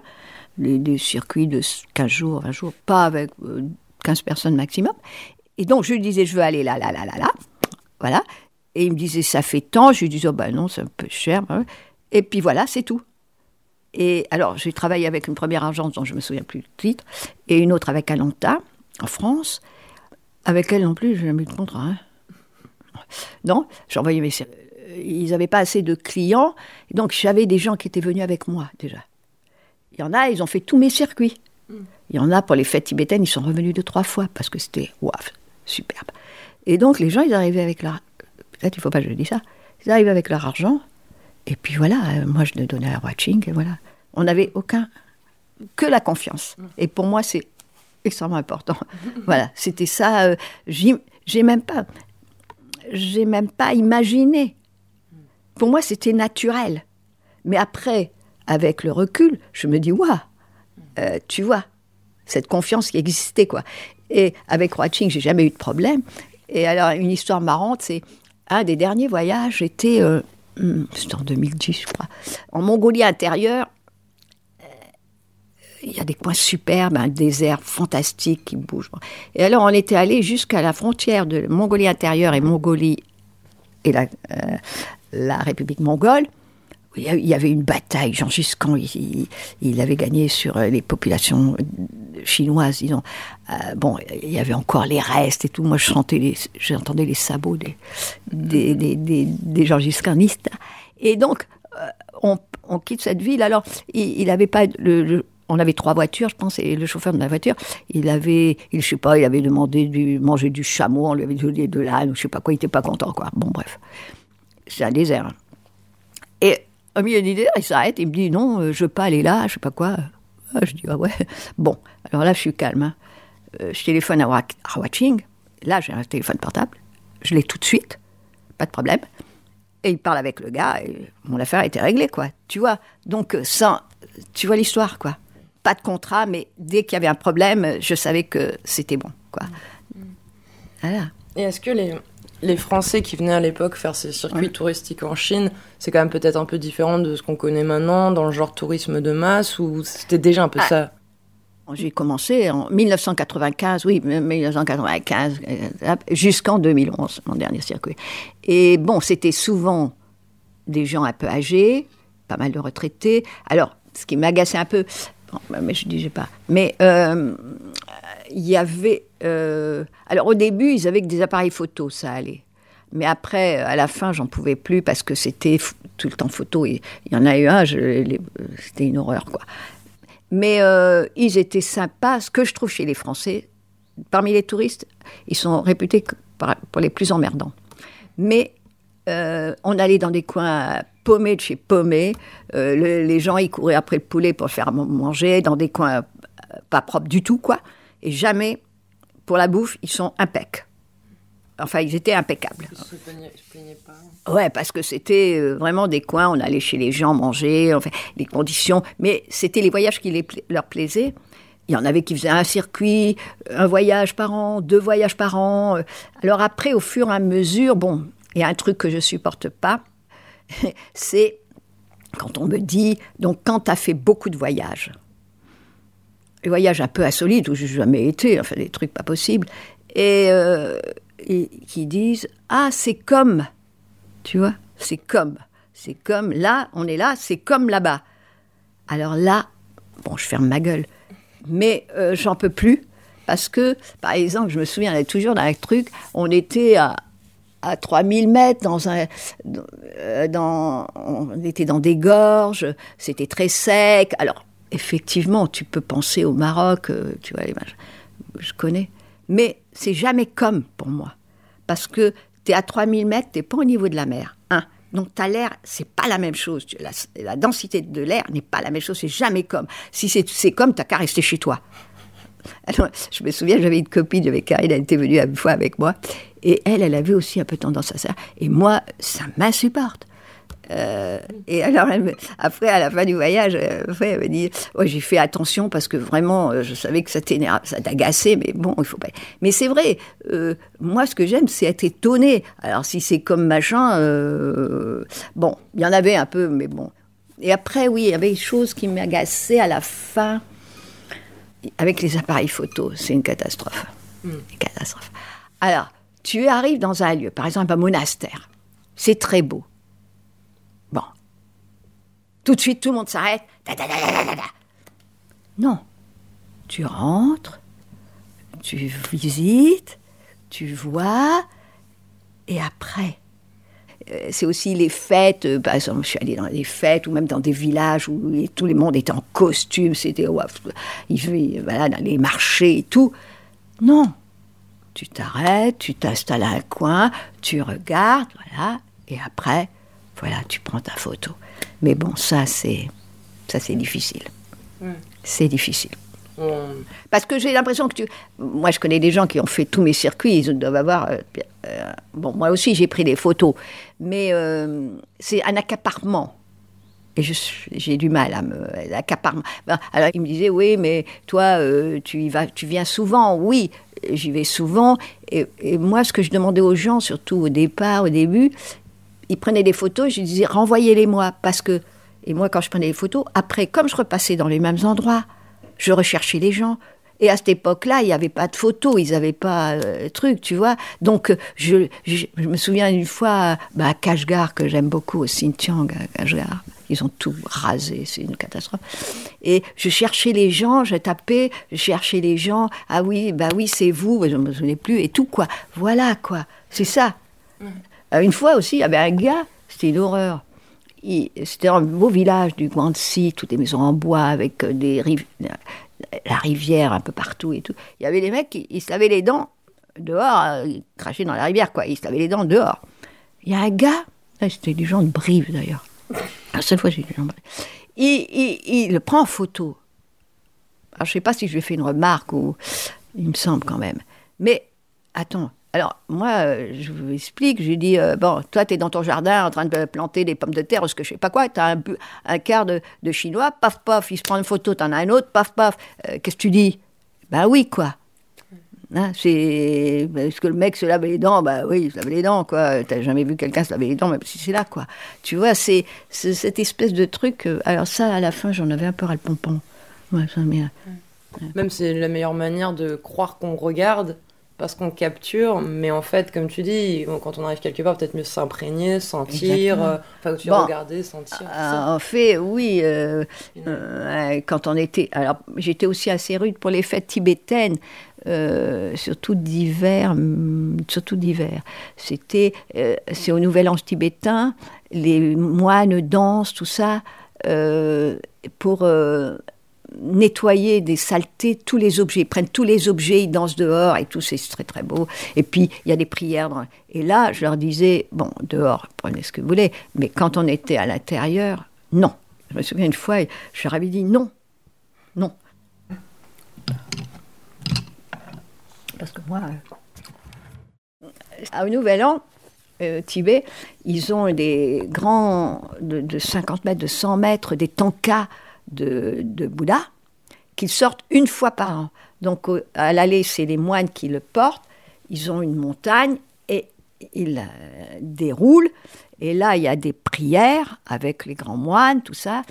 Les, circuits de 15 jours, 20 jours, pas avec euh, 15 personnes maximum. Et donc, je lui disais, je veux aller là, là, là, là, là. Voilà. Et il me disait, ça fait tant. Je lui disais, oh ben non, c'est un peu cher. ben. Et puis voilà, c'est tout. Et alors, j'ai travaillé avec une première agence dont je me souviens plus du titre, et une autre avec Alanta, en France. Avec elle non plus, j'ai jamais eu de contrat. hein. Non, j'envoyais mes. Ils n'avaient pas assez de clients, donc j'avais des gens qui étaient venus avec moi déjà. Il y en a, ils ont fait tous mes circuits. Il y en a pour les fêtes tibétaines, ils sont revenus deux, trois fois parce que c'était waouh, superbe. Et donc les gens, ils arrivaient avec leur. Peut-être il ne faut pas que je dise ça. Ils arrivaient avec leur argent. Et puis voilà, euh, moi je le donnais à Watching. Et voilà. On n'avait aucun. que la confiance. Et pour moi, c'est extrêmement important. voilà, c'était ça. euh, j'ai même pas. J'ai même pas imaginé. Pour moi, c'était naturel. Mais après, avec le recul, je me dis, waouh, tu vois, cette confiance qui existait, quoi. Et avec Watching, j'ai jamais eu de problème. Et alors, une histoire marrante, c'est un des derniers voyages, j'étais, euh, hmm, c'était en 2010, je crois, en Mongolie intérieure. Euh, Il y a des coins superbes, un désert fantastique qui bouge. Et alors, on était allé jusqu'à la frontière de Mongolie intérieure et Mongolie et la, euh, la République mongole. Il y avait une bataille. Gengis Khan, il, avait gagné sur euh, les populations euh, chinoises, disons. Euh, bon, il y avait encore les restes et tout. Moi, je les, j'entendais les sabots des, des, des, des, des Gengis Khanistes. Et donc, euh, on, on quitte cette ville. Alors, il, il avait pas le, le- on avait trois voitures, je pense, et le chauffeur de la voiture, il avait, il, je sais pas, il avait demandé de manger du chameau, on lui avait donné de l'âne, je sais pas quoi, il était pas content, quoi. Bon, bref. C'est un désert. Et au milieu du désert, il s'arrête, il me dit non, euh, je veux pas aller là, je sais pas quoi. Ah, je dis ah ouais. Bon, alors là, je suis calme. hein. Euh, je téléphone à, Wa- à Watching. Là, j'ai un téléphone portable. Je l'ai tout de suite, pas de problème. Et il parle avec le gars, et mon affaire était réglée, quoi. Tu vois Donc, euh, sans, tu vois l'histoire, quoi. Pas de contrat, mais dès qu'il y avait un problème, je savais que c'était bon, quoi. Voilà. Et est-ce que les, les Français qui venaient à l'époque faire ces circuits Ouais. touristiques en Chine, c'est quand même peut-être un peu différent de ce qu'on connaît maintenant, dans le genre tourisme de masse, ou c'était déjà un peu Ah. ça? J'ai commencé en 1995, oui, 1995, euh, jusqu'en 2011, mon dernier circuit. Et bon, c'était souvent des gens un peu âgés, pas mal de retraités. Alors, ce qui m'agaçait un peu, bon, mais je disais pas, mais euh, il y avait. Euh, alors, au début, ils avaient que des appareils photo, ça allait. Mais après, à la fin, j'en pouvais plus parce que c'était tout le temps photo. Et il y en a eu un, les- c'était une horreur, quoi. Mais euh, ils étaient sympas. Ce que je trouve chez les Français, parmi les touristes, ils sont réputés pour les plus emmerdants. Mais euh, on allait dans des coins paumés de chez paumés. Euh, le- les gens, ils couraient après le poulet pour faire manger, dans des coins euh, pas propres du tout, quoi. Et jamais, pour la bouffe, ils sont impecs. Enfin, ils étaient impeccables. Ils se plaignaient, se plaignaient pas. Ouais, parce que c'était euh, vraiment des coins, on allait chez les gens manger, enfin, les conditions, mais c'était les voyages qui les leur plaisaient. Il y en avait qui faisaient un circuit, un voyage par an, deux voyages par an. Alors après, au fur et à mesure, bon, il y a un truc que je supporte pas, c'est quand on me dit, donc quand tu as fait beaucoup de voyages, voyages un peu insolites où j'ai jamais été, enfin des trucs pas possibles, et, euh, qui disent, ah, c'est comme, tu vois, c'est comme, c'est comme, là, on est là, c'est comme là-bas. Alors là, bon, je ferme ma gueule, mais euh, j'en peux plus, parce que, par exemple, je me souviens, toujours dans un truc, on était à, à 3000 mètres dans un euh, dans on était dans des gorges c'était très sec. Alors effectivement tu peux penser au Maroc euh, tu vois je connais. Mais c'est jamais comme pour moi. Parce que tu es à 3000 mètres t'es pas au niveau de la mer. Hein. donc t'as l'air c'est pas la même chose. Tu- la, densité de l'air n'est pas la même chose. C'est jamais comme. Si c'est c'est comme t'as qu'à rester chez toi. Alors, je me souviens, j'avais une copine, j'avais Karine, elle était venue une fois avec moi, et elle, elle avait aussi un peu tendance à ça. Et moi, ça m'insupporte. Euh, et alors, elle me- après, à la fin du voyage, euh, après, elle me dit ouais, J'ai fait attention parce que vraiment, euh, je savais que ça t'agaçait, mais bon, il faut pas. Mais c'est vrai, euh, moi, ce que j'aime, c'est être étonné. Alors, si c'est comme machin, euh, bon, il y en avait un peu, mais bon. Et après, oui, il y avait des choses qui m'agaçaient à la fin avec les appareils photo, c'est une catastrophe. Une catastrophe. Alors, tu arrives dans un lieu, par exemple un monastère. C'est très beau. Tout de suite, tout le monde s'arrête. Non. Tu rentres, tu visites, tu vois, et après. Euh, C'est aussi les fêtes, euh, par exemple, je suis allée dans des fêtes ou même dans des villages où tout le monde était en costume, c'était ouais, il voilà, dans les marchés et tout. Non, tu t'arrêtes, tu t'installes à un coin, tu regardes, voilà, et après, voilà, tu prends ta photo. Mais bon, ça c'est, ça c'est difficile. C'est difficile. On- Parce que j'ai l'impression que tu. Moi, je connais des gens qui ont fait tous mes circuits, ils doivent avoir. euh, euh, bon, moi aussi, j'ai pris des photos. Mais euh, c'est un accaparement. Et j'ai du mal à me. L'accaparement. Ben, Alors, il me disait Oui, mais toi, tu, y vas, tu viens souvent. Oui, j'y vais souvent. Et, et moi, ce que je demandais aux gens, surtout au départ, au début, ils prenaient des photos, je disais renvoyez-les-moi. Parce que. Et moi, quand je prenais les photos, après, comme je repassais dans les mêmes endroits, je recherchais les gens. Et à cette époque-là, il n'y avait pas de photos, ils n'avaient pas euh, truc, tu vois. Donc, euh, je, je, me souviens une fois bah, à Kashgar, que j'aime beaucoup, au Xinjiang, à Kashgar. Ils ont tout rasé, c'est une catastrophe. Et je cherchais les gens, je tapais, je cherchais les gens. Ah oui, bah oui, c'est vous, je ne me souvenais plus, et tout, quoi. Voilà, quoi. C'est ça. Euh, Une fois aussi, il y avait un gars, c'était une horreur. C'était un beau village du Guangxi, toutes les maisons en bois avec euh, des riv- la rivière un peu partout et tout. Il y avait des mecs qui ils se lavaient les dents dehors, euh, ils crachaient dans la rivière, quoi. Ils se lavaient les dents dehors. Il y a un gars, c'était des gens de Brive d'ailleurs. La seule fois, j'ai des gens de Brive. Il, le prend en photo. Alors, je sais pas si je lui ai fait une remarque ou. Il me semble quand même. Mais, attends. Alors, moi, euh, je vous explique. Je lui dis euh, Bon, toi, tu es dans ton jardin en train de planter des pommes de terre ou ce que je sais pas quoi. Tu as un, un quart de, de chinois. Paf, paf, il se prend une photo. Tu en as un autre. Paf, paf. Euh, Qu'est-ce que tu dis? Ben oui, quoi. Hein, c'est parce que le mec se lave les dents, bah oui, il se lave les dents, quoi. T'as jamais vu quelqu'un se laver les dents, même si c'est là, quoi. Tu vois, c'est cette espèce de truc. alors ça, à la fin, j'en avais un peu ras le pompon. Même c'est la meilleure manière de croire qu'on regarde parce qu'on capture, mais en fait, comme tu dis, quand on arrive quelque part, peut-être mieux s'imprégner, sentir, euh, enfin, tu Bon. regarder, sentir. Ah, en fait, oui. euh, euh, quand on était, alors j'étais aussi assez rude pour les fêtes tibétaines, euh, surtout d'hiver, hum, surtout d'hiver. C'était, c'est au Nouvel An tibétain, les moines dansent, tout ça, pour nettoyer des saletés tous les objets. Ils prennent tous les objets, ils dansent dehors et tout, c'est très très beau. Et puis il y a des prières. Et là, je leur disais, bon, dehors, prenez ce que vous voulez, mais quand on était à l'intérieur, non. Je me souviens une fois, je leur avais dit non, non. Parce que moi, euh, Au Nouvel An, euh, Tibet, ils ont des grands, de, de 50 mètres, de 100 mètres, des tankas de, de Bouddha, qu'ils sortent une fois par an. Donc à l'aller, c'est les moines qui le portent. Ils ont une montagne et ils euh, déroulent. Et là, il y a des prières avec les grands moines, tout ça.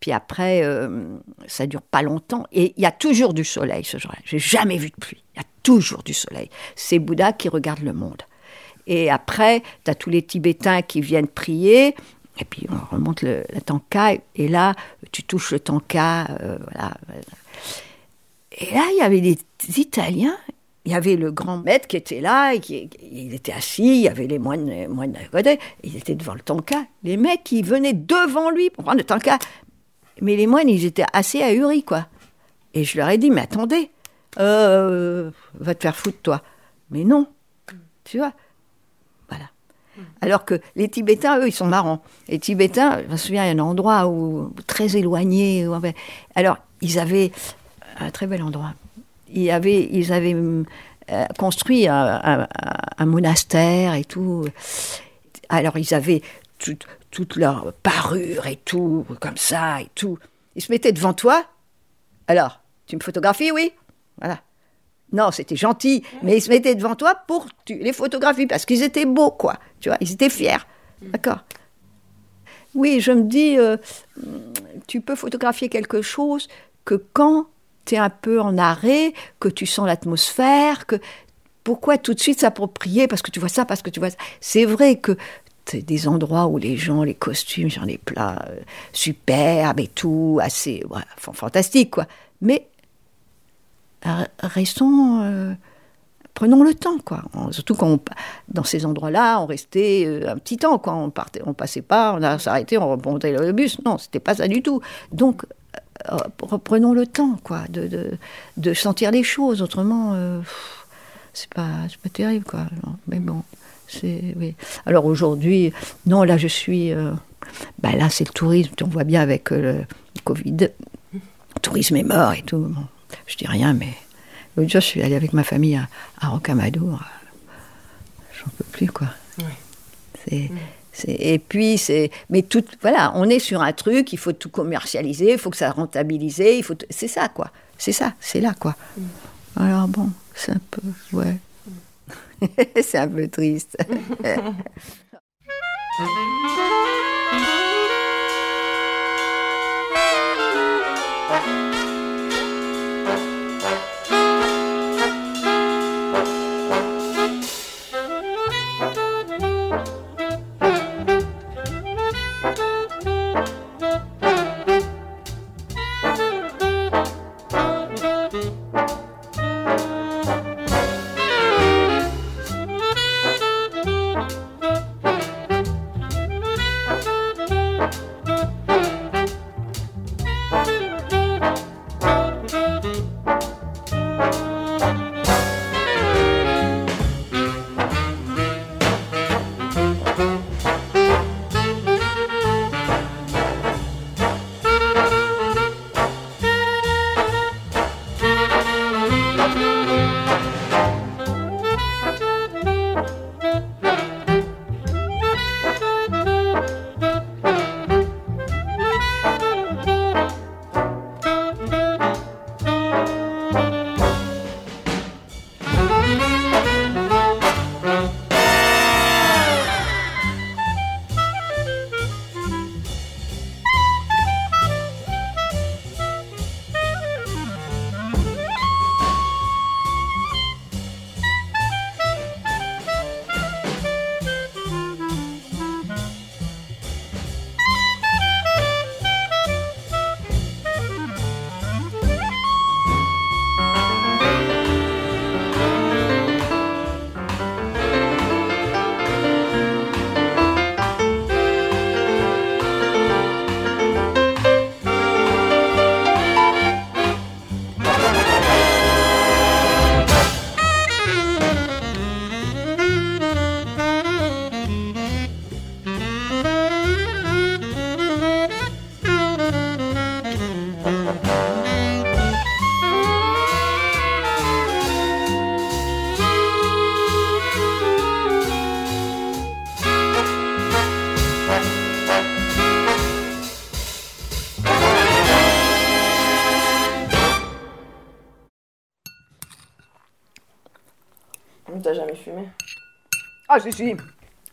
Puis après, euh, ça dure pas longtemps. Et il y a toujours du soleil ce jour-là. J'ai jamais vu de pluie. Il y a toujours du soleil. C'est Bouddha qui regarde le monde. Et après, tu as tous les Tibétains qui viennent prier. Et puis on remonte le, le tanka. Et là, tu touches le tanka. euh, voilà. Et là, il y avait des Italiens. Il y avait le grand maître qui était là, et qui, il était assis, il y avait les moines, les moines à côté, ils étaient devant le tanka. Les mecs, ils venaient devant lui pour prendre le tanka. Mais les moines, ils étaient assez ahuris, quoi. Et je leur ai dit, mais attendez, euh, va te faire foutre, toi. Mais non, tu vois. Voilà. Alors que les Tibétains, eux, ils sont marrants. Les Tibétains, je me souviens, il y a un endroit où, très éloigné. alors, ils avaient un très bel endroit. Ils avaient, ils avaient euh, construit un, monastère et tout. Alors, ils avaient tout- toute leur parure et tout, comme ça et tout. Ils se mettaient devant toi. Alors, tu me photographies, oui? Voilà. Non, c'était gentil, mais ils se mettaient devant toi pour les photographies, parce qu'ils étaient beaux, quoi. Tu vois, ils étaient fiers. D'accord Oui, je me dis, euh, tu peux photographier quelque chose que quand tu es un peu en arrêt, que tu sens l'atmosphère, que pourquoi tout de suite s'approprier parce que tu vois ça, parce que tu vois ça? C'est vrai que c'est des endroits où les gens, les costumes, j'en ai plein, euh, superbes et tout, assez fantastique, quoi. Mais restons, euh, prenons le temps, quoi. Surtout quand on, dans ces endroits-là, on restait euh, un petit temps, quoi. On partait, on passait pas, on a s'arrêté, on remontait le bus. Non, c'était pas ça du tout. Donc euh, reprenons le temps, quoi, de, sentir les choses. Autrement, c'est pas, pas terrible, quoi. Mais bon, c'est oui. Alors aujourd'hui, non, là je suis, bah là c'est le tourisme. On voit bien avec le Covid, le tourisme est mort et tout. Je dis rien, mais l'autre je suis allée avec ma famille à, à Rocamadour. Euh, j'en peux plus, quoi. Et puis, c'est. Mais tout. Voilà, on est sur un truc, il faut tout commercialiser, il faut que ça rentabilise, il faut. C'est ça, quoi. C'est ça, c'est là, quoi. Mm. Alors, bon, c'est un peu. Ouais. Mm. C'est un peu triste.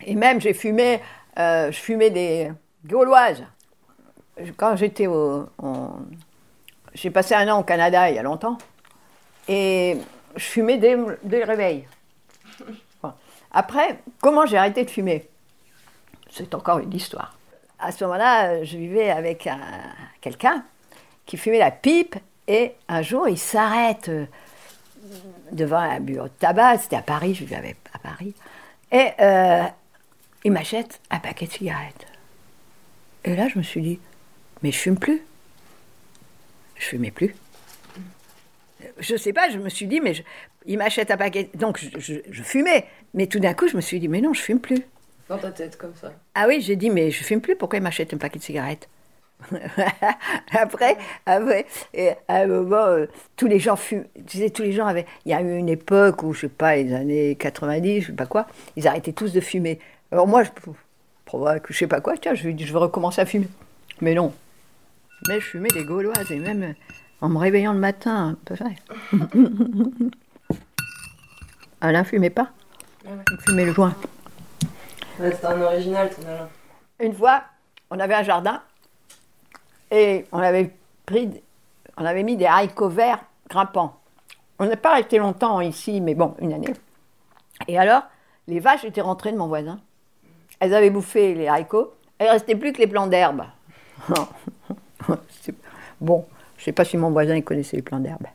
Et même, j'ai fumé, euh, je fumais des gauloises. Quand j'étais au. J'ai passé un an au Canada il y a longtemps. Et je fumais dès, dès le réveil. Après, comment j'ai arrêté de fumer? C'est encore une histoire. À ce moment-là, je vivais avec un- quelqu'un qui fumait la pipe. Et un jour, il s'arrête euh, devant un bureau de tabac. C'était à Paris, je vivais à Paris. Et euh, il m'achète un paquet de cigarettes. Et là, je me suis dit, mais je fume plus. Je fumais plus. Je sais pas, je me suis dit, mais je- il m'achète un paquet. Donc, je, je- je fumais. Mais tout d'un coup, je me suis dit, mais non, je fume plus. Dans ta tête, comme ça. Ah oui, j'ai dit, mais je fume plus, pourquoi il m'achète un paquet de cigarettes? après, après, et à un moment, euh, tous les gens fument. Tu sais, tous les gens avaient. Il y a eu une époque où, je sais pas, les années 90, je sais pas quoi, ils arrêtaient tous de fumer. Alors moi, je je sais pas quoi, tiens, je je vais recommencer à fumer. Mais non. Mais je fumais des gauloises, et même euh, en me réveillant le matin, peu près. Alain fumait pas? Il fumait le joint. Ouais, c'était un original, ton Alain. Une fois, on avait un jardin et on avait mis des haricots verts grimpants. On n'est pas resté longtemps ici, mais bon, une année. Et alors, les vaches étaient rentrées de mon voisin. Elles avaient bouffé les haricots. Il ne restait plus que les plants d'herbe. Bon, je ne sais pas si mon voisin il connaissait les plants d'herbe.